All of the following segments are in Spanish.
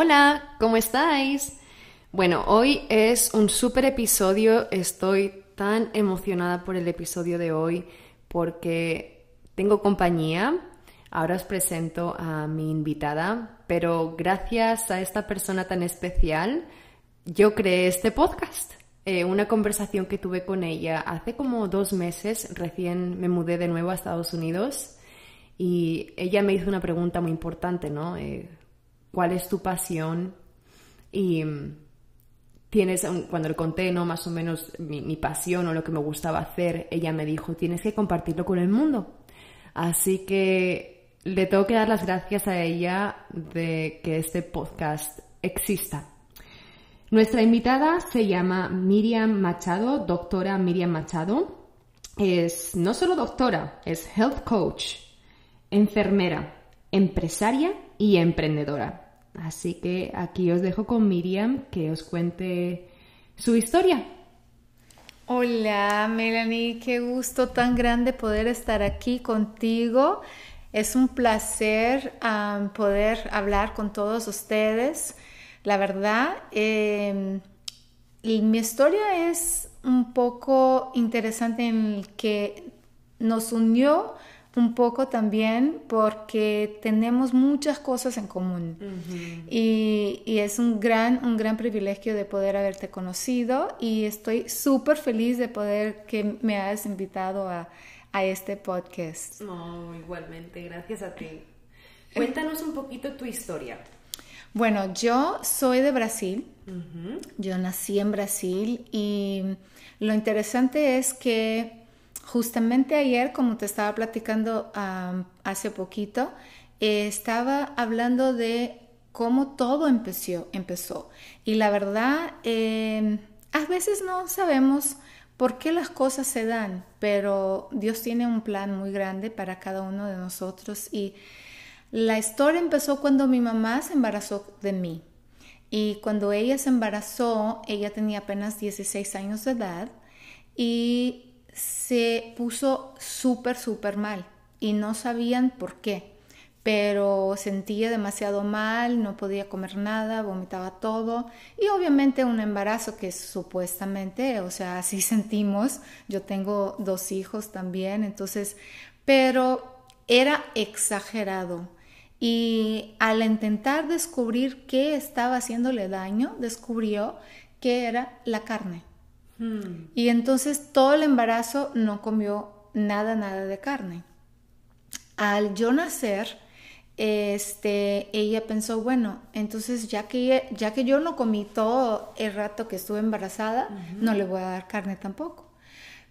Hola, ¿cómo estáis? Bueno, hoy es un súper episodio. Estoy tan emocionada por el episodio de hoy porque tengo compañía. Ahora os presento a mi invitada, pero gracias a esta persona tan especial, yo creé este podcast. Eh, una conversación que tuve con ella hace como dos meses, recién me mudé de nuevo a Estados Unidos y ella me hizo una pregunta muy importante, ¿no? Eh, ¿Cuál es tu pasión? Y mm, tienes, cuando le conté, ¿no? Más o menos mi, mi pasión o lo que me gustaba hacer, ella me dijo, tienes que compartirlo con el mundo. Así que le tengo que dar las gracias a ella de que este podcast exista. Nuestra invitada se llama Miriam Machado, doctora Miriam Machado. Es no solo doctora, es health coach, enfermera, empresaria y emprendedora. Así que aquí os dejo con Miriam que os cuente su historia. Hola Melanie, qué gusto tan grande poder estar aquí contigo. Es un placer poder hablar con todos ustedes. La verdad, eh, mi historia es un poco interesante en el que nos unió un poco también porque tenemos muchas cosas en común y, y, es un gran, un gran privilegio de poder haberte conocido y estoy súper feliz de poder que me hayas invitado a, a este podcast. Oh, igualmente, gracias a ti. Cuéntanos un poquito tu historia. Bueno, yo soy de Brasil, yo nací en Brasil y lo interesante es que justamente ayer, como te estaba platicando hace poquito, estaba hablando de cómo todo empezó. empezó. Y la verdad, em, a veces no sabemos por qué las cosas se dan, pero Dios tiene un plan muy grande para cada uno de nosotros y la historia empezó cuando mi mamá se embarazó de mí. Y cuando ella se embarazó, ella tenía apenas 16 años de edad y se puso súper, súper mal. Y no sabían por qué. Pero sentía demasiado mal, no podía comer nada, vomitaba todo. Y obviamente un embarazo que supuestamente, o sea, así sentimos. Yo tengo dos hijos también, entonces, pero era exagerado y al intentar descubrir qué estaba haciéndole daño, descubrió que era la carne. Hmm. Y entonces todo el embarazo no comió nada, nada de carne. Al yo nacer, este, ella pensó, bueno, entonces ya que, ya que yo no comí todo el rato que estuve embarazada, no le voy a dar carne tampoco.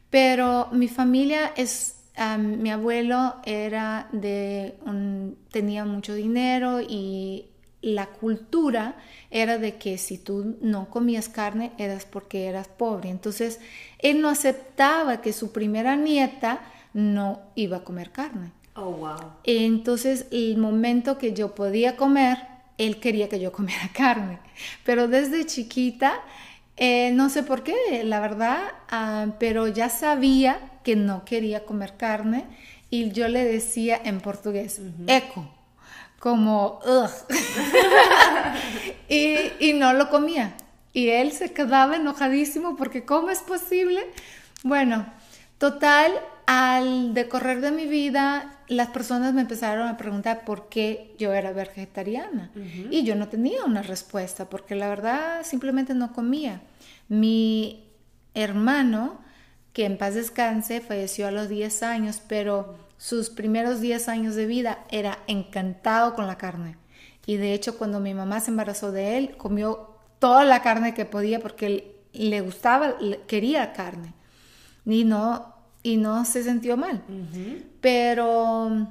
Pero mi familia es mi abuelo era de un, tenía mucho dinero y la cultura era de que si tú no comías carne eras porque eras pobre. Entonces, él no aceptaba que su primera nieta no iba a comer carne. Oh, wow. Entonces, el momento que yo podía comer, él quería que yo comiera carne. Pero desde chiquita, eh, no sé por qué, la verdad, ah, pero ya sabía que no quería comer carne y yo le decía en portugués, eco, como, y, y no lo comía. Y él se quedaba enojadísimo porque ¿cómo es posible? Bueno, total, al decorrer de mi vida, las personas me empezaron a preguntar por qué yo era vegetariana. Y yo no tenía una respuesta, porque la verdad simplemente no comía. Mi hermano que en paz descanse, falleció a los 10 años, pero sus primeros 10 años de vida era encantado con la carne. Y de hecho, cuando mi mamá se embarazó de él, comió toda la carne que podía porque le gustaba, quería carne. Y no, y no se sintió mal. Pero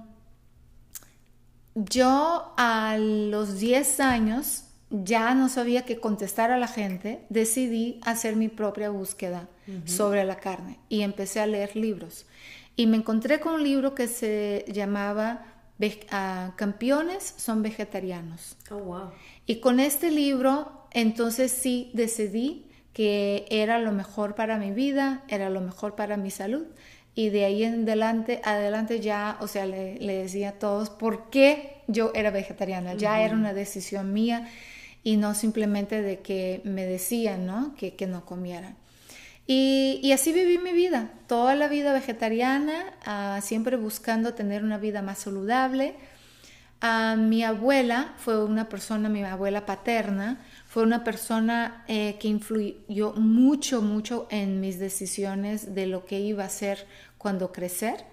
yo a los 10 años ya no sabía qué contestar a la gente, decidí hacer mi propia búsqueda sobre la carne y empecé a leer libros. Y me encontré con un libro que se llamaba ah, Campeones son vegetarianos. Oh, wow. Y con este libro, entonces sí decidí que era lo mejor para mi vida, era lo mejor para mi salud. Y de ahí en adelante, adelante ya, o sea, le, le decía a todos, ¿por qué yo era vegetariana, ya era una decisión mía y no simplemente de que me decían, ¿no? Que, que no comieran. Y, así viví mi vida, toda la vida vegetariana, uh, siempre buscando tener una vida más saludable. Uh, mi abuela fue una persona, mi abuela paterna, fue una persona eh, que influyó mucho, mucho en mis decisiones de lo que iba a hacer cuando crecer,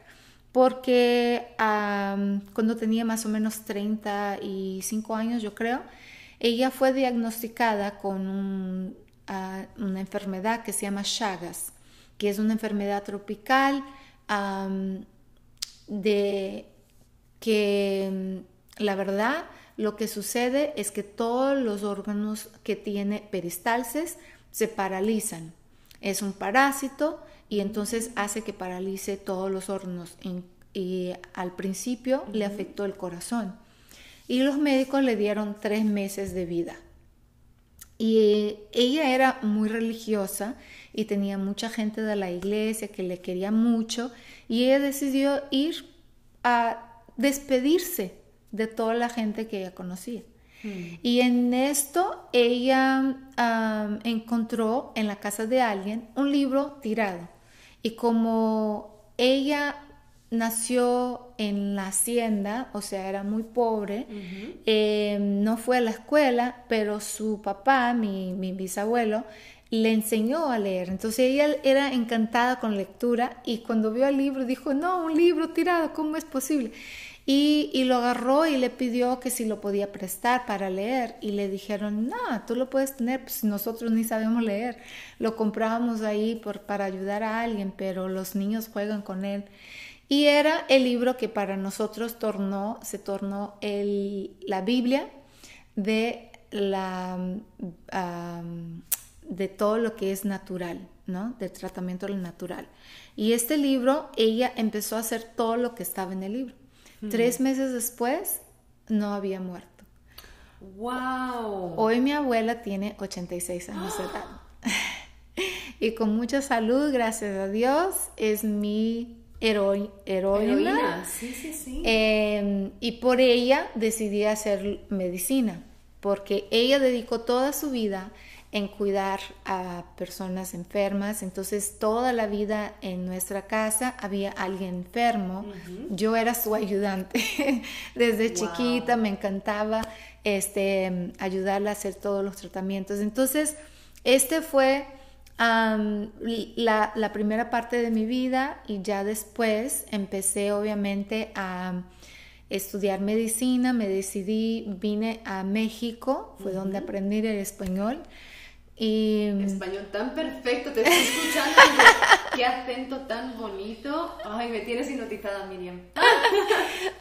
porque um, cuando tenía más o menos 35 años, yo creo, ella fue diagnosticada con un, uh, una enfermedad que se llama Chagas, que es una enfermedad tropical um, de que la verdad lo que sucede es que todos los órganos que tiene peristalsis se paralizan. Es un parásito y entonces hace que paralice todos los órganos. Y al principio le afectó el corazón. Y los médicos le dieron tres meses de vida. Y ella era muy religiosa y tenía mucha gente de la iglesia que le quería mucho. Y ella decidió ir a despedirse de toda la gente que ella conocía. Mm. Y en esto ella encontró en la casa de alguien un libro tirado. Y como ella nació en la hacienda, o sea, era muy pobre, em, no fue a la escuela, pero su papá, mi, mi, bisabuelo, le enseñó a leer. Entonces ella era encantada con lectura y cuando vio el libro dijo, no, un libro tirado, ¿cómo es posible? Y, lo agarró y le pidió que si lo podía prestar para leer. Y le dijeron, no, tú lo puedes tener, pues nosotros ni sabemos leer. Lo comprábamos ahí por, para ayudar a alguien, pero los niños juegan con él. Y era el libro que para nosotros tornó, se tornó el, la Biblia de, la, de todo lo que es natural, ¿no? Del tratamiento natural. Y este libro, ella empezó a hacer todo lo que estaba en el libro. Tres meses después, no había muerto. ¡Wow! Hoy mi abuela tiene 86 años de edad. y con mucha salud, gracias a Dios, es mi heroína. Heroína, sí, sí, sí. Em, y por ella decidí hacer medicina, porque ella dedicó toda su vida en cuidar a personas enfermas. Entonces, toda la vida en nuestra casa había alguien enfermo. Yo era su ayudante. Desde chiquita me encantaba este, ayudarla a hacer todos los tratamientos. Entonces, este fue la, la, primera parte de mi vida y ya después empecé obviamente a estudiar medicina, me decidí, vine a México, fue donde aprendí el español y... Español tan perfecto, te estoy escuchando. Qué acento tan bonito. Ay, me tienes hipnotizada, Miriam.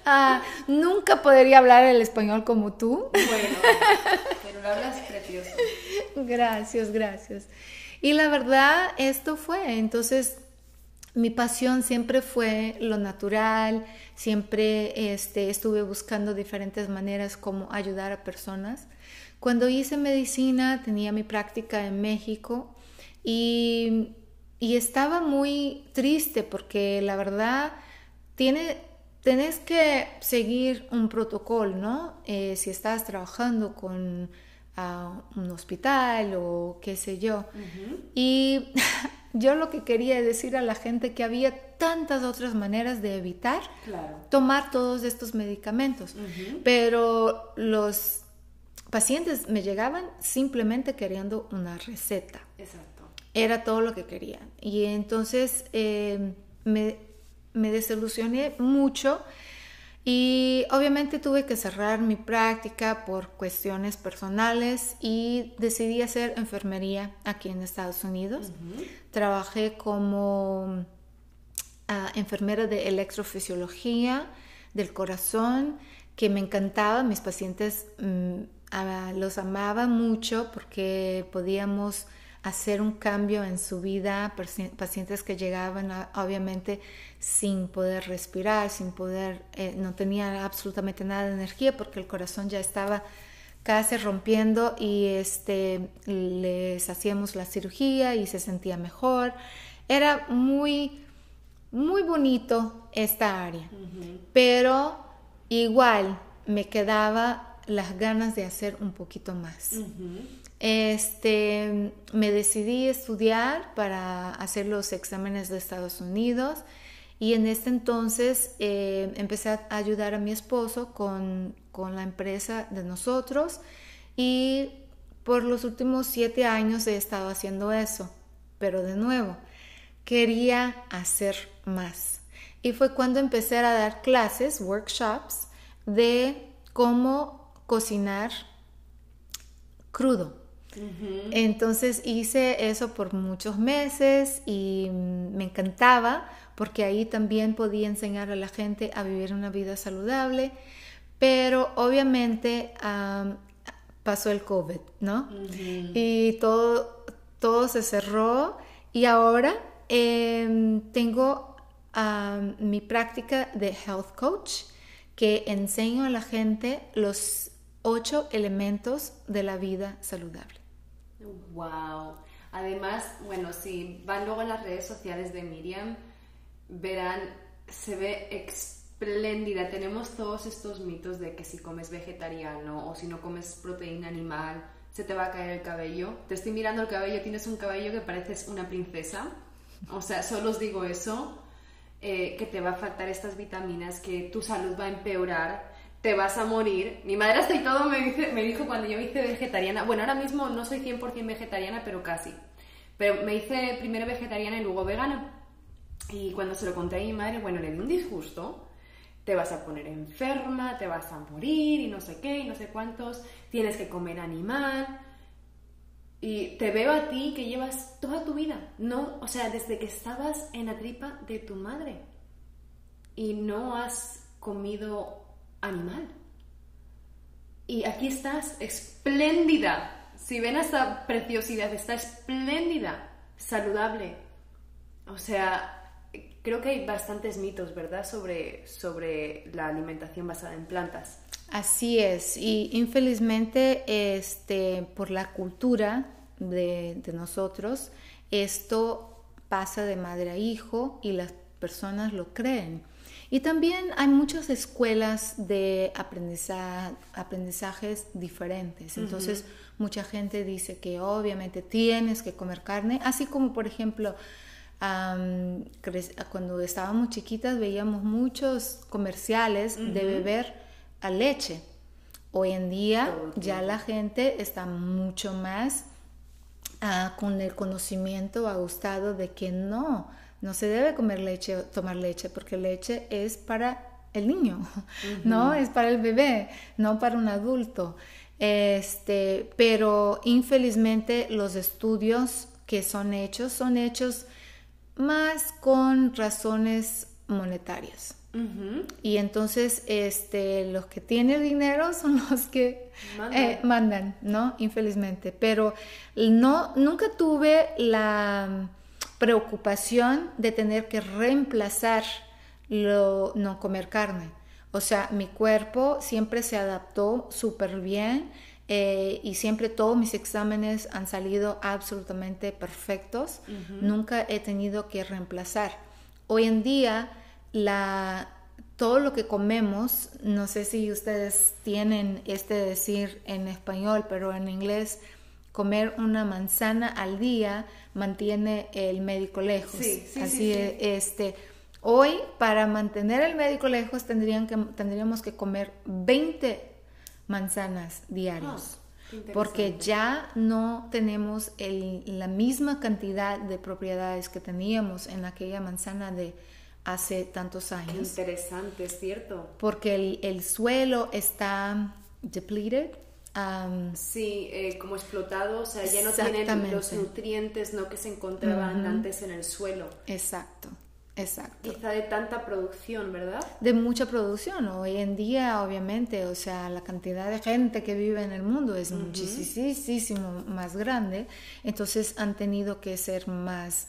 Ah, nunca podría hablar el español como tú. Bueno, pero lo hablas precioso. Gracias, gracias. Y la verdad, esto fue. Entonces, mi pasión siempre fue lo natural, siempre este, estuve buscando diferentes maneras como ayudar a personas. Cuando hice medicina tenía mi práctica en México y, estaba muy triste porque la verdad tiene, tenés que seguir un protocolo, ¿no? Eh, si estás trabajando con ah, un hospital o qué sé yo. Y yo lo que quería decir a la gente que había tantas otras maneras de evitar tomar todos estos medicamentos, pero los pacientes me llegaban simplemente queriendo una receta. Exacto. Era todo lo que querían. Y entonces eh, me, me desilusioné mucho y obviamente tuve que cerrar mi práctica por cuestiones personales y decidí hacer enfermería aquí en Estados Unidos. Trabajé como ah, enfermera de electrofisiología del corazón, que me encantaba. Mis pacientes mm, los amaba mucho porque podíamos hacer un cambio en su vida, pacientes que llegaban obviamente sin poder respirar, sin poder, eh, no tenían absolutamente nada de energía porque el corazón ya estaba casi rompiendo y este, les hacíamos la cirugía y se sentía mejor. Era muy, muy bonito esta área, pero igual me quedaba las ganas de hacer un poquito más. Este, me decidí estudiar para hacer los exámenes de Estados Unidos y en este entonces eh, empecé a ayudar a mi esposo con, con la empresa de nosotros y por los últimos siete años he estado haciendo eso, pero de nuevo, quería hacer más. Y fue cuando empecé a dar clases, workshops, de cómo cocinar crudo. Entonces hice eso por muchos meses y me encantaba porque ahí también podía enseñar a la gente a vivir una vida saludable, pero obviamente pasó el COVID, ¿no? Y todo, todo se cerró y ahora em, tengo mi práctica de health coach que enseño a la gente los ocho elementos de la vida saludable. Wow. Además, bueno, si van luego a las redes sociales de Miriam, verán, se ve espléndida. Tenemos todos estos mitos de que si comes vegetariano o si no comes proteína animal, se te va a caer el cabello. Te estoy mirando el cabello, tienes un cabello que pareces una princesa. O sea, solo os digo eso, eh, que te va a faltar estas vitaminas, que tu salud va a empeorar te vas a morir. Mi madre hasta y todo me, dice, me dijo cuando yo me hice vegetariana, bueno, ahora mismo no soy 100% vegetariana, pero casi. Pero me hice primero vegetariana y luego vegana. Y cuando se lo conté a mi madre, bueno, le di un disgusto. Te vas a poner enferma, te vas a morir y no sé qué y no sé cuántos. Tienes que comer animal. Y te veo a ti que llevas toda tu vida, no, o sea, desde que estabas en la tripa de tu madre y no has comido animal. Y aquí estás, espléndida. Si ven esta preciosidad, está espléndida, saludable. O sea, creo que hay bastantes mitos, ¿verdad?, sobre, sobre la alimentación basada en plantas. Así es, y infelizmente este, por la cultura de, de nosotros, esto pasa de madre a hijo y las personas lo creen. Y también hay muchas escuelas de aprendizaje, aprendizajes diferentes. Entonces, mucha gente dice que obviamente tienes que comer carne, así como por ejemplo, cuando estábamos chiquitas veíamos muchos comerciales de beber a leche. Hoy en día ya la gente está mucho más ah, con el conocimiento, ha gustado de que no, no se debe comer leche o tomar leche porque leche es para el niño, ¿no? Es para el bebé, no para un adulto. Este, pero infelizmente los estudios que son hechos son hechos más con razones monetarias. Y entonces este, los que tienen dinero son los que mandan. Eh, mandan, ¿no? Infelizmente. Pero no, nunca tuve la preocupación de tener que reemplazar lo no comer carne. O sea, mi cuerpo siempre se adaptó súper bien eh, y siempre todos mis exámenes han salido absolutamente perfectos. Nunca he tenido que reemplazar. Hoy en día, la, todo lo que comemos, no sé si ustedes tienen este decir en español, pero en inglés, comer una manzana al día mantiene el médico lejos. Sí, sí, Así este hoy para mantener el médico lejos tendrían que, tendríamos que comer 20 manzanas diarios. Ah, porque ya no tenemos la misma cantidad de propiedades que teníamos en aquella manzana de hace tantos años. interesante, es cierto. Porque el, el suelo está depleted, sí, eh, como explotado, o sea, ya no tienen los nutrientes ¿no? que se encontraban antes en el suelo. Exacto, exacto. Quizá de tanta producción, ¿verdad? De mucha producción. Hoy en día, obviamente, o sea, la cantidad de gente que vive en el mundo es muchísimo más grande. Entonces han tenido que ser más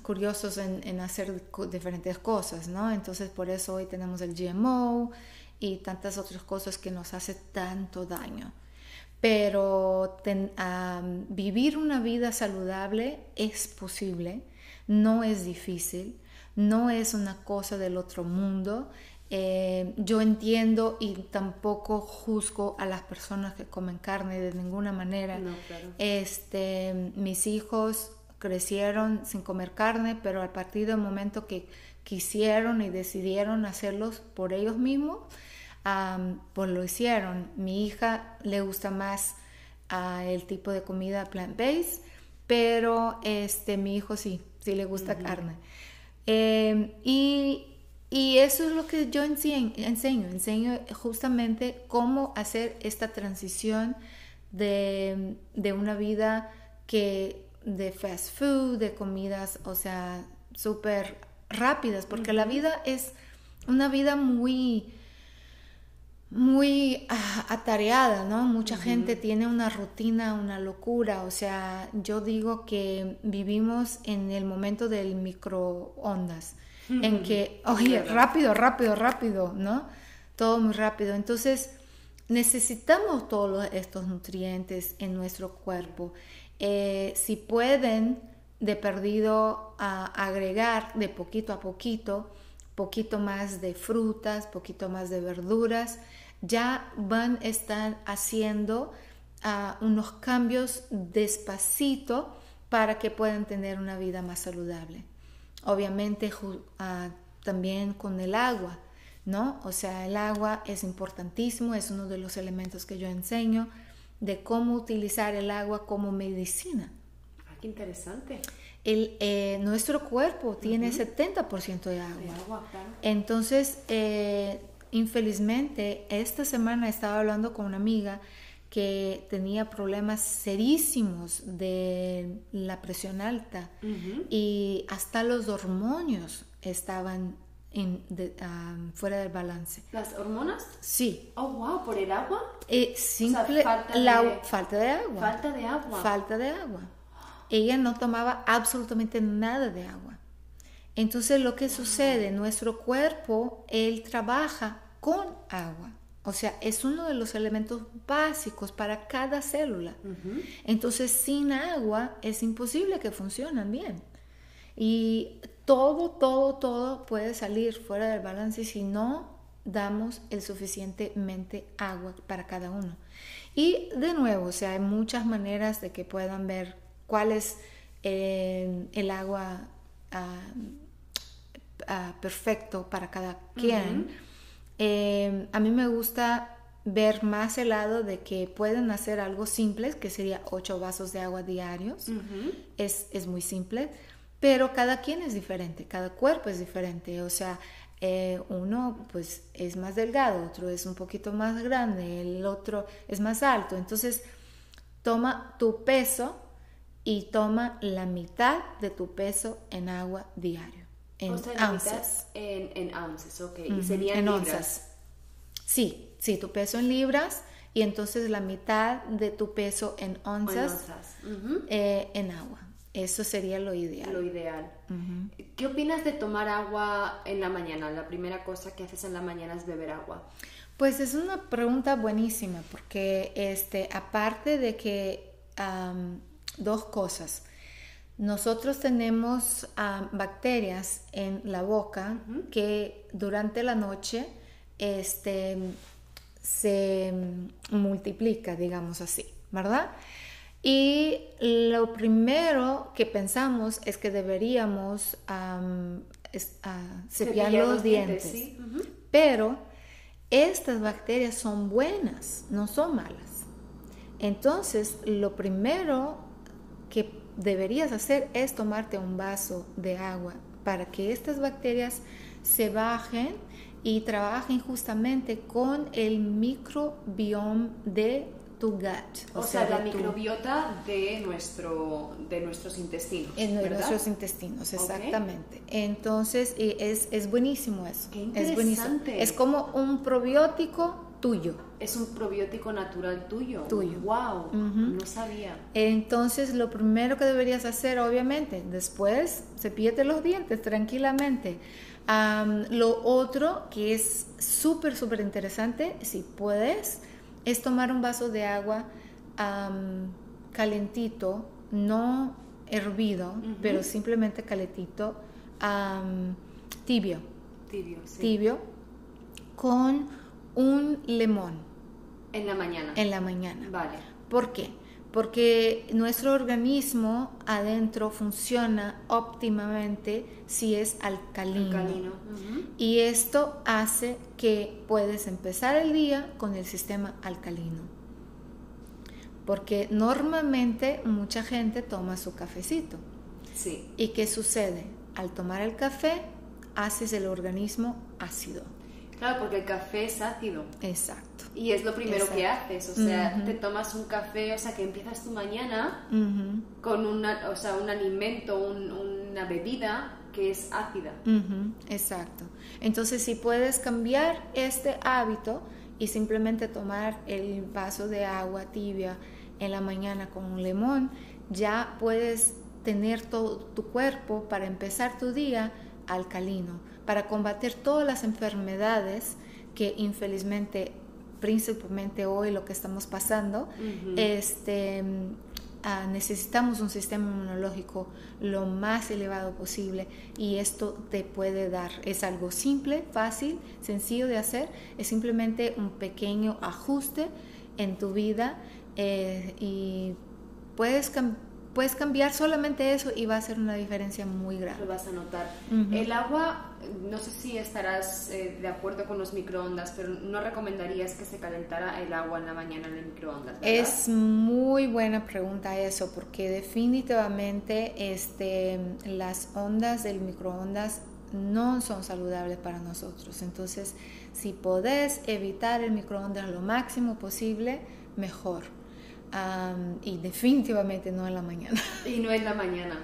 curiosos en, en hacer diferentes cosas, ¿no? Entonces por eso hoy tenemos el GMO y tantas otras cosas que nos hace tanto daño. Pero vivir una vida saludable es posible, no es difícil, no es una cosa del otro mundo. Eh, yo entiendo y tampoco juzgo a las personas que comen carne de ninguna manera. No, claro. Este, mis hijos crecieron sin comer carne, pero a partir del momento que quisieron y decidieron hacerlos por ellos mismos, pues lo hicieron. Mi hija le gusta más ah, el tipo de comida plant-based, pero este, mi hijo sí, sí le gusta carne. Eh, y, y eso es lo que yo enseño, enseño, enseño justamente cómo hacer esta transición de, de una vida que de fast food, de comidas, o sea, súper rápidas, porque la vida es una vida muy muy ah, atareada, ¿no? Mucha gente tiene una rutina, una locura, o sea, yo digo que vivimos en el momento del microondas, en que, oye, rápido, rápido, rápido, ¿no? Todo muy rápido. Entonces, necesitamos todos estos nutrientes en nuestro cuerpo. Eh, si pueden, de perdido, a agregar de poquito a poquito, poquito más de frutas, poquito más de verduras, ya van a estar haciendo ah, unos cambios despacito para que puedan tener una vida más saludable. Obviamente ah, también con el agua, ¿no? O sea, el agua es importantísimo, es uno de los elementos que yo enseño de cómo utilizar el agua como medicina. Ah, qué interesante. El, eh, nuestro cuerpo tiene 70% de agua. De agua, claro. Entonces, eh, infelizmente, esta semana estaba hablando con una amiga que tenía problemas serísimos de la presión alta y hasta los hormonios estaban en- de- ah, fuera del balance. ¿Las hormonas? Sí, Oh, wow, ¿por el agua? eh, simple falta la de- falta de agua. Falta de agua. Falta de agua. Ella no tomaba absolutamente nada de agua. Entonces lo que sucede, nuestro cuerpo, él trabaja con agua. O sea, es uno de los elementos básicos para cada célula. Entonces sin agua es imposible que funcionen bien. Y todo, todo, todo puede salir fuera del balance si no damos el suficientemente agua para cada uno. Y de nuevo, o sea, hay muchas maneras de que puedan ver cuál es eh, el agua ah, ah, perfecto para cada quien. Eh, a mí me gusta ver más el lado de que pueden hacer algo simple, que sería 8 vasos de agua diarios. Es, es muy simple, pero cada quien es diferente, cada cuerpo es diferente. O sea, eh, uno pues es más delgado, otro es un poquito más grande, el otro es más alto. Entonces, toma tu peso y toma la mitad de tu peso en agua diario, en onzas. En, en ounces, ok. Y serían en libras. onzas. Sí, sí, tu peso en libras y entonces la mitad de tu peso en O en onzas onzas. Eh, en agua. Eso sería lo ideal. Lo ideal. ¿Qué opinas de tomar agua en la mañana? La primera cosa que haces en la mañana es beber agua. Pues es una pregunta buenísima porque este, aparte de que dos cosas. Nosotros tenemos am, bacterias en la boca que durante la noche este, se multiplica, digamos así, ¿verdad? Y lo primero que pensamos es que deberíamos es- ah, cepillar, los, dientes. sí. Pero estas bacterias son buenas, no son malas. Entonces, lo primero que deberías hacer es tomarte un vaso de agua para que estas bacterias se bajen y trabajen justamente con el microbioma de tu gut. O, sea, la de tu- microbiota de, nuestro, de nuestros intestinos. en ¿verdad? nuestros intestinos, exactamente. Entonces, eh, es, es buenísimo eso. Qué es buenísimo. interesante. Es como un probiótico tuyo. Es un probiótico natural tuyo. Tuyo. Wow, no sabía. Entonces, lo primero que deberías hacer, obviamente, después, cepíllate los dientes tranquilamente. Am, lo otro que es súper, súper interesante, si puedes, es tomar un vaso de agua calentito, no hervido, pero simplemente calentito, tibio, Tibio, sí. tibio, con un limón. En la mañana. En la mañana. Vale. ¿Por qué? Porque nuestro organismo adentro funciona óptimamente si es alcalino. alcalino. Y esto hace que puedes empezar el día con el sistema alcalino. Porque normalmente mucha gente toma su cafecito. Sí. ¿Y qué sucede? Al tomar el café, haces el organismo ácido. Claro, porque el café es ácido. Exacto. Y es lo primero que haces, o sea, te tomas un café, o sea, que empiezas tu mañana con una, o sea, un alimento, una bebida que es ácida. Exacto. Entonces, si puedes cambiar este hábito y simplemente tomar el vaso de agua tibia en la mañana con un limón, ya puedes tener todo tu cuerpo para empezar tu día alcalino, para combatir todas las enfermedades que infelizmente, principalmente hoy lo que estamos pasando, este, ah, necesitamos un sistema inmunológico lo más elevado posible y esto te puede dar. Es algo simple, fácil, sencillo de hacer, es simplemente un pequeño ajuste en tu vida eh, y puedes cambiar puedes cambiar solamente eso y va a ser una diferencia muy grande. Lo vas a notar. El agua, no sé si estarás eh, de acuerdo con los microondas, pero no recomendarías que se calentara el agua en la mañana en el microondas. ¿verdad? Es muy buena pregunta eso, porque definitivamente este, las ondas del microondas no son saludables para nosotros. Entonces, si podés evitar el microondas lo máximo posible, mejor y definitivamente no en la mañana. Y no en la mañana.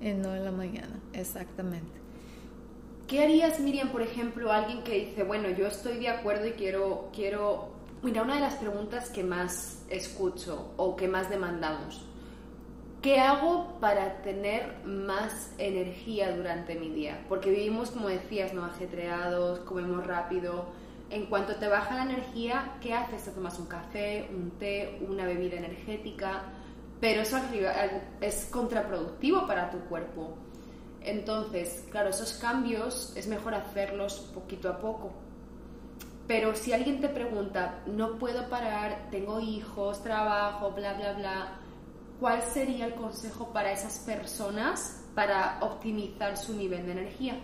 Eh, no en la mañana, exactamente. ¿Qué harías, Miriam, por ejemplo, alguien que dice, bueno, yo estoy de acuerdo y quiero, quiero... Mira, una de las preguntas que más escucho o que más demandamos, ¿qué hago para tener más energía durante mi día? Porque vivimos, como decías, ¿no? Ajetreados, comemos rápido, en cuanto te baja la energía, ¿qué haces? Te tomas un café, un té, una bebida energética, pero eso es contraproductivo para tu cuerpo. Entonces, claro, esos cambios es mejor hacerlos poquito a poco. Pero si alguien te pregunta, no puedo parar, tengo hijos, trabajo, bla, bla, bla, ¿cuál sería el consejo para esas personas para optimizar su nivel de energía?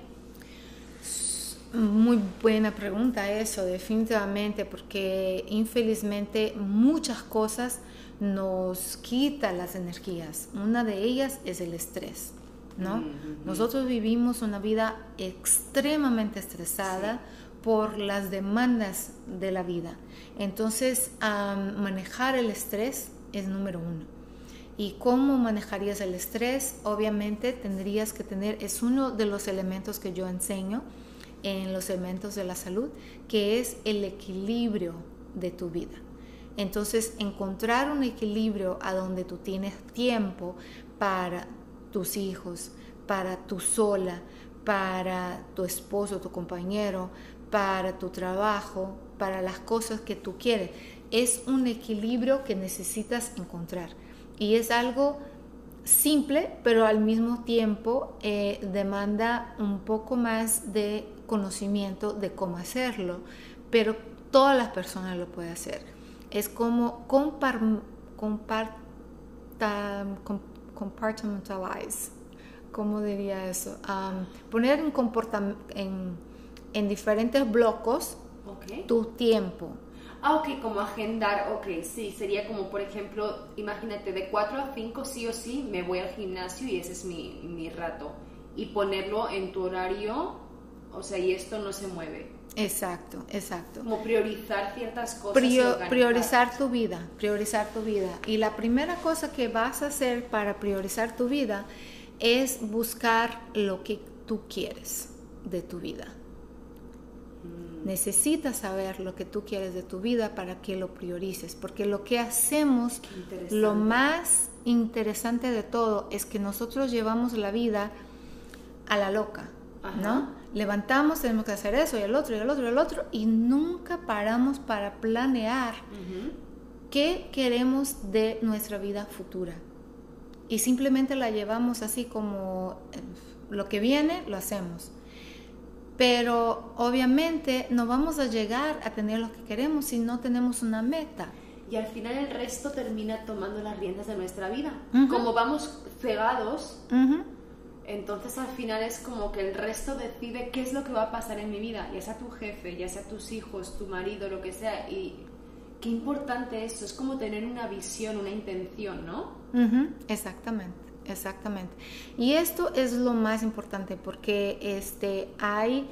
Muy buena pregunta eso, definitivamente, porque infelizmente muchas cosas nos quitan las energías. Una de ellas es el estrés, ¿no? Nosotros vivimos una vida extremadamente estresada por las demandas de la vida. Entonces, manejar el estrés es número uno. ¿Y cómo manejarías el estrés? Obviamente tendrías que tener, es uno de los elementos que yo enseño, en los elementos de la salud, que es el equilibrio de tu vida. Entonces, encontrar un equilibrio a donde tú tienes tiempo para tus hijos, para tu sola, para tu esposo, tu compañero, para tu trabajo, para las cosas que tú quieres. Es un equilibrio que necesitas encontrar. Y es algo simple, pero al mismo tiempo eh, demanda un poco más de conocimiento de cómo hacerlo, pero todas las personas lo pueden hacer. Es como compar, compartmentalize, ¿cómo diría eso? poner en, en, en, diferentes blocos tu tiempo. Ah, ok, como agendar, ok, sí, sería como, por ejemplo, imagínate, de 4 a 5 sí o sí me voy al gimnasio y ese es mi, mi rato. Y ponerlo en tu horario o sea, y esto no se mueve. Exacto, exacto. Como priorizar ciertas cosas. priorizar tu vida, priorizar tu vida. Y la primera cosa que vas a hacer para priorizar tu vida es buscar lo que tú quieres de tu vida. Mm. Necesitas saber lo que tú quieres de tu vida para que lo priorices, porque lo que hacemos, lo más interesante de todo es que nosotros llevamos la vida a la loca, ¿no? Levantamos, tenemos que hacer eso y el otro y el otro y el otro, y nunca paramos para planear qué queremos de nuestra vida futura. Y simplemente la llevamos así como eh, lo que viene, lo hacemos. Pero obviamente no vamos a llegar a tener lo que queremos si no tenemos una meta. Y al final el resto termina tomando las riendas de nuestra vida. Como vamos cegados, entonces al final es como que el resto decide qué es lo que va a pasar en mi vida, ya sea tu jefe, ya sea tus hijos, tu marido, lo que sea. Y qué importante esto, es como tener una visión, una intención, ¿no? Exactamente. Exactamente. Y esto es lo más importante porque este hay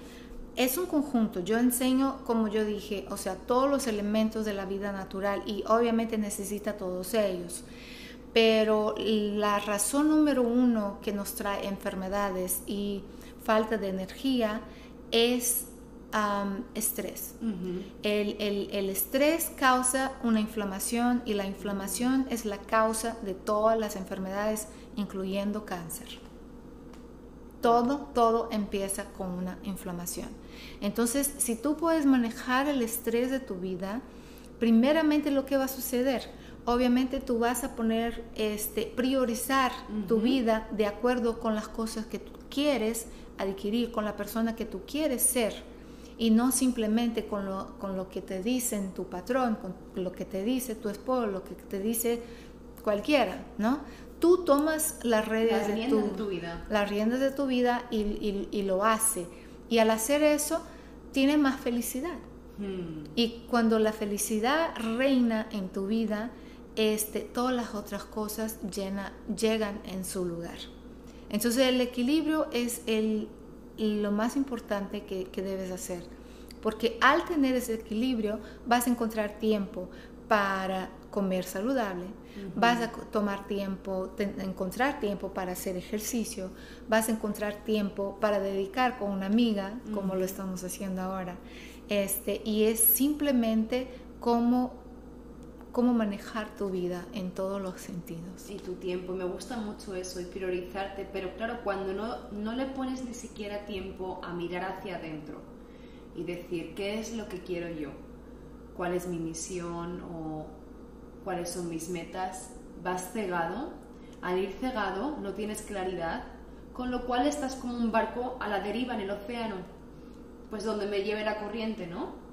es un conjunto. Yo enseño, como yo dije, o sea, todos los elementos de la vida natural y obviamente necesita todos ellos. Pero la razón número uno que nos trae enfermedades y falta de energía es estrés. el, el, estrés causa una inflamación y la inflamación es la causa de todas las enfermedades, incluyendo cáncer. Todo, todo empieza con una inflamación. Entonces, si tú puedes manejar el estrés de tu vida, primeramente lo que va a suceder, obviamente tú vas a poner, este, priorizar tu vida de acuerdo con las cosas que tú quieres adquirir, con la persona que tú quieres ser y no simplemente con lo, con lo que te dicen tu patrón, con lo que te dice tu esposo, lo que te dice cualquiera, ¿no? Tú tomas las redes de, tu, vida. Las riendas de tu vida y, y, lo hace. Y al hacer eso, tiene más felicidad. Hmm. Y cuando la felicidad reina en tu vida, este, todas las otras cosas llena, llegan en su lugar. Entonces el equilibrio es el, lo más importante que, debes hacer. Porque al tener ese equilibrio vas a encontrar tiempo para comer saludable, vas a tomar tiempo, encontrar tiempo para hacer ejercicio, vas a encontrar tiempo para dedicar con una amiga, como lo estamos haciendo ahora. Este, y es simplemente como cómo manejar tu vida en todos los sentidos. Y tu tiempo, me gusta mucho eso y priorizarte, pero claro, cuando no, no le pones ni siquiera tiempo a mirar hacia adentro y decir, ¿qué es lo que quiero yo? ¿Cuál es mi misión o cuáles son mis metas? Vas cegado, al ir cegado no tienes claridad, con lo cual estás como un barco a la deriva en el océano, pues donde me lleve la corriente, ¿no?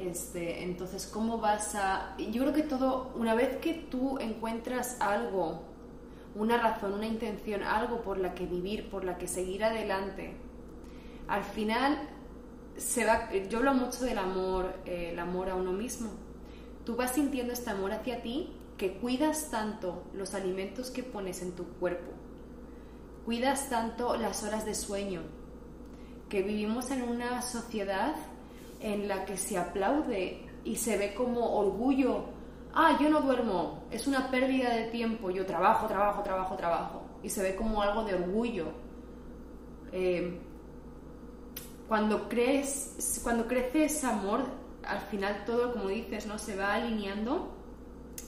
Este, entonces, ¿cómo vas a...? Yo creo que todo, una vez que tú encuentras algo, una razón, una intención, algo por la que vivir, por la que seguir adelante, al final se va... Yo hablo mucho del amor, eh, el amor a uno mismo. Tú vas sintiendo este amor hacia ti que cuidas tanto los alimentos que pones en tu cuerpo, cuidas tanto las horas de sueño, que vivimos en una sociedad en la que se aplaude y se ve como orgullo. Ah, yo no duermo, es una pérdida de tiempo, yo trabajo, trabajo, trabajo, trabajo. Y se ve como algo de orgullo. Eh, cuando, crees, cuando crece ese amor, al final todo, como dices, ¿no? se va alineando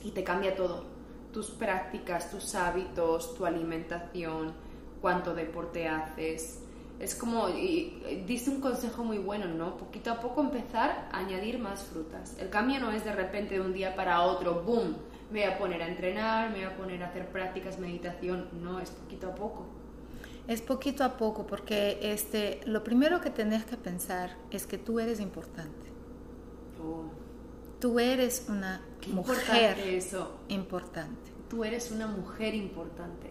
y te cambia todo. Tus prácticas, tus hábitos, tu alimentación, cuánto deporte haces, es como, y, diste un consejo muy bueno, ¿no? Poquito a poco empezar a añadir más frutas. El cambio no es de repente de un día para otro, ¡boom! Me voy a poner a entrenar, me voy a poner a hacer prácticas, meditación. No, es poquito a poco. Es poquito a poco porque este, lo primero que tenés que pensar es que tú eres importante. Oh. Tú eres una mujer eso. importante. Tú eres una mujer importante.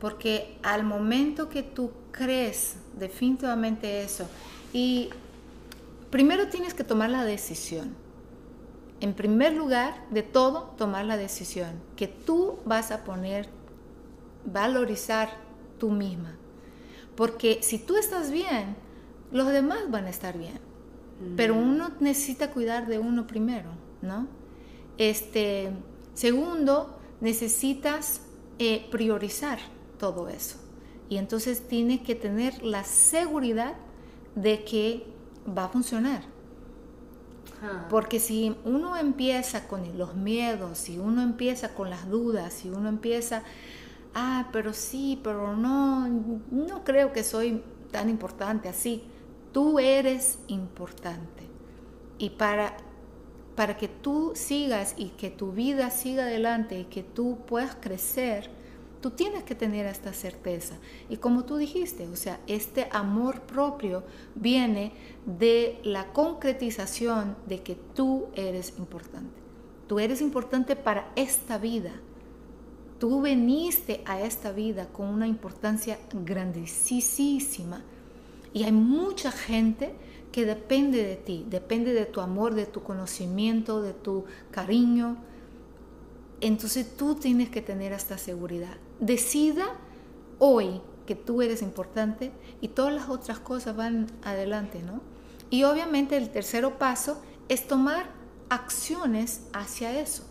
Porque al momento que tú crees definitivamente eso, y primero tienes que tomar la decisión. En primer lugar, de todo, tomar la decisión que tú vas a poner, valorizar tú misma. Porque si tú estás bien, los demás van a estar bien. Pero mm. uno necesita cuidar de uno primero, ¿no? Este, segundo, necesitas eh, priorizar todo eso. Y entonces tiene que tener la seguridad de que va a funcionar. Porque si uno empieza con los miedos, si uno empieza con las dudas, si uno empieza, ah, pero sí, pero no, no creo que soy tan importante así. Tú eres importante. Y para, para que tú sigas y que tu vida siga adelante y que tú puedas crecer, Tú tienes que tener esta certeza. Y como tú dijiste, o sea, este amor propio viene de la concretización de que tú eres importante. Tú eres importante para esta vida. Tú veniste a esta vida con una importancia grandísima. Y hay mucha gente que depende de ti, depende de tu amor, de tu conocimiento, de tu cariño. Entonces tú tienes que tener esta seguridad. Decida hoy que tú eres importante y todas las otras cosas van adelante, ¿no? Y obviamente el tercero paso es tomar acciones hacia eso.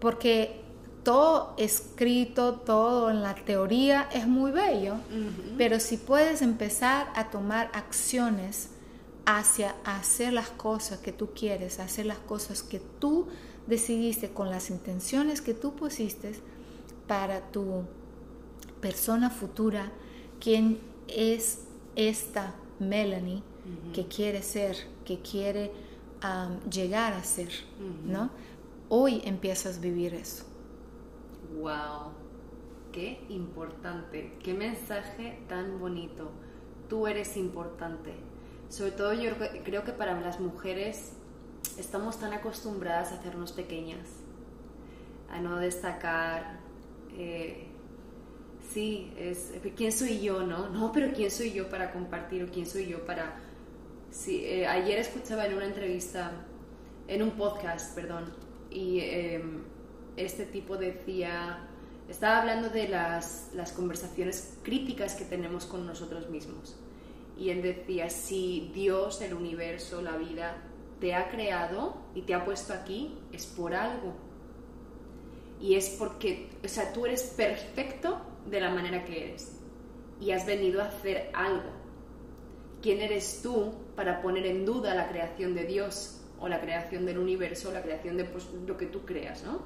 Porque todo escrito, todo en la teoría es muy bello, pero si puedes empezar a tomar acciones hacia hacer las cosas que tú quieres, hacer las cosas que tú decidiste con las intenciones que tú pusiste para tu persona futura, quién es esta Melanie que quiere ser, que quiere llegar a ser, ¿no? Hoy empiezas a vivir eso. ¡Wow! ¡Qué importante! ¡Qué mensaje tan bonito! Tú eres importante. Sobre todo yo creo que para las mujeres estamos tan acostumbradas a hacernos pequeñas, a no destacar. Eh, sí, es quién soy yo, ¿no? No, pero quién soy yo para compartir o quién soy yo para. Eh, ayer escuchaba en una entrevista, en un podcast, perdón, y em, este tipo decía, estaba hablando de las, las conversaciones críticas que tenemos con nosotros mismos. Y él decía, si Dios, el universo, la vida, te ha creado y te ha puesto aquí, es por algo. Y es porque, o sea, tú eres perfecto de la manera que eres. Y has venido a hacer algo. ¿Quién eres tú para poner en duda la creación de Dios o la creación del universo o la creación de pues, lo que tú creas, ¿no?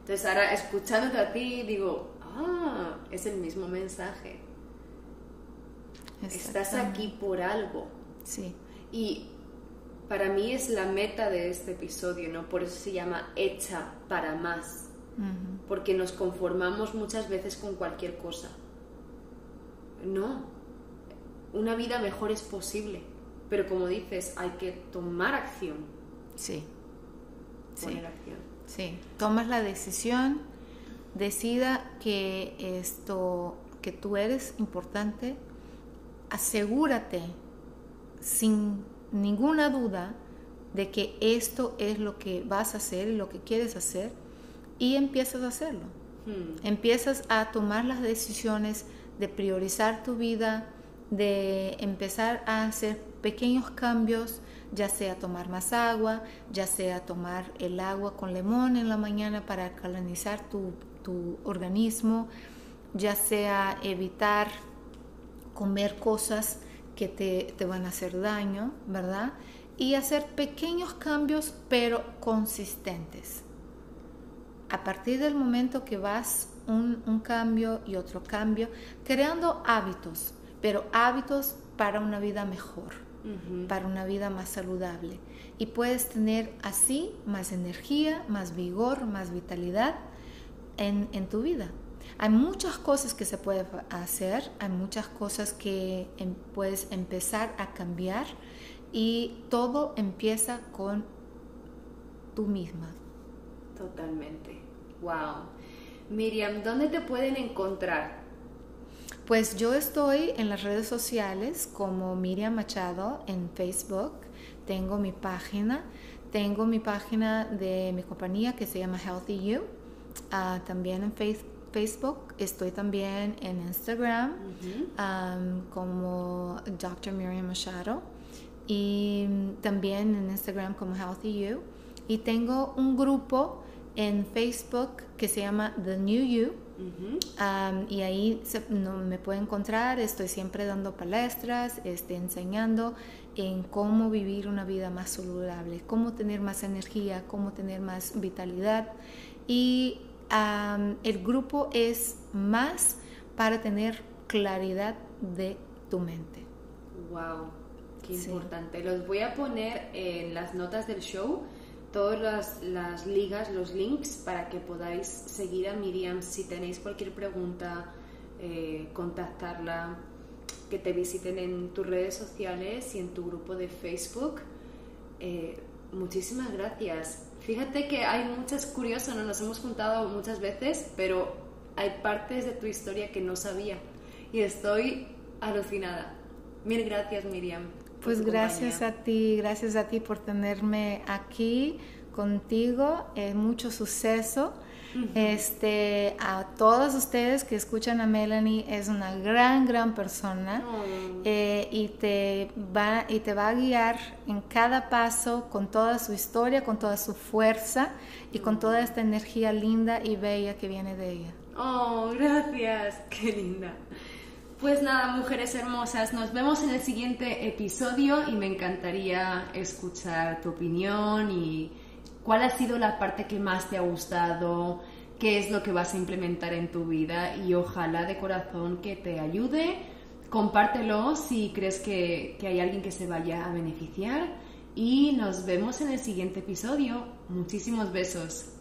Entonces ahora escuchándote a ti digo, ah, es el mismo mensaje. Estás aquí por algo. Sí. Y para mí es la meta de este episodio, ¿no? Por eso se llama hecha para más. Porque nos conformamos muchas veces con cualquier cosa. No. Una vida mejor es posible. Pero como dices, hay que tomar acción. Sí. Poner acción. Sí, tomas la decisión, decida que esto, que tú eres importante, asegúrate sin ninguna duda de que esto es lo que vas a hacer y lo que quieres hacer y empiezas a hacerlo. Hmm. Empiezas a tomar las decisiones de priorizar tu vida, de empezar a hacer pequeños cambios, ya sea tomar más agua, ya sea tomar el agua con limón en la mañana para alcalinizar tu, organismo, ya sea evitar comer cosas que te, te, van a hacer daño, ¿verdad? Y hacer pequeños cambios pero consistentes. A partir del momento que vas un, un cambio y otro cambio, creando hábitos, pero hábitos para una vida mejor para una vida más saludable. Y puedes tener así más energía, más vigor, más vitalidad en, tu vida. Hay muchas cosas que se pueden hacer, hay muchas cosas que em, puedes empezar a cambiar y todo empieza con tú misma. Totalmente. Wow. Miriam, ¿dónde te pueden encontrar? Pues yo estoy en las redes sociales como Miriam Machado en Facebook, tengo mi página, tengo mi página de mi compañía que se llama Healthy You, ah, también en Facebook, estoy también en Instagram como Dr. Miriam Machado y también en Instagram como Healthy You y tengo un grupo en Facebook que se llama The New You y ahí no, me puede encontrar, estoy siempre dando palestras, este, enseñando en cómo vivir una vida más saludable, cómo tener más energía, cómo tener más vitalidad. Y el grupo es más para tener claridad de tu mente. ¡Wow! Qué importante. Los voy a poner en las notas del show todas las, las, ligas, los links para que podáis seguir a Miriam si tenéis cualquier pregunta, eh, contactarla, que te visiten en tus redes sociales y en tu grupo de Facebook. Eh, muchísimas gracias. Fíjate que hay muchas curiosas, ¿no? nos hemos juntado muchas veces, pero hay partes de tu historia que no sabía y estoy alucinada. Mil gracias, Miriam. Pues gracias a ti, gracias a ti por tenerme aquí contigo. Eh, mucho suceso. Este, a todos ustedes que escuchan a Melanie, es una gran, gran persona eh, y, te va, y te va a guiar en cada paso con toda su historia, con toda su fuerza y con toda esta energía linda y bella que viene de ella. Oh, gracias, qué linda. Pues nada, mujeres hermosas, nos vemos en el siguiente episodio y me encantaría escuchar tu opinión y cuál ha sido la parte que más te ha gustado, qué es lo que vas a implementar en tu vida y ojalá de corazón que te ayude. Compártelo si crees que, que hay alguien que se vaya a beneficiar y nos vemos en el siguiente episodio. Muchísimos besos.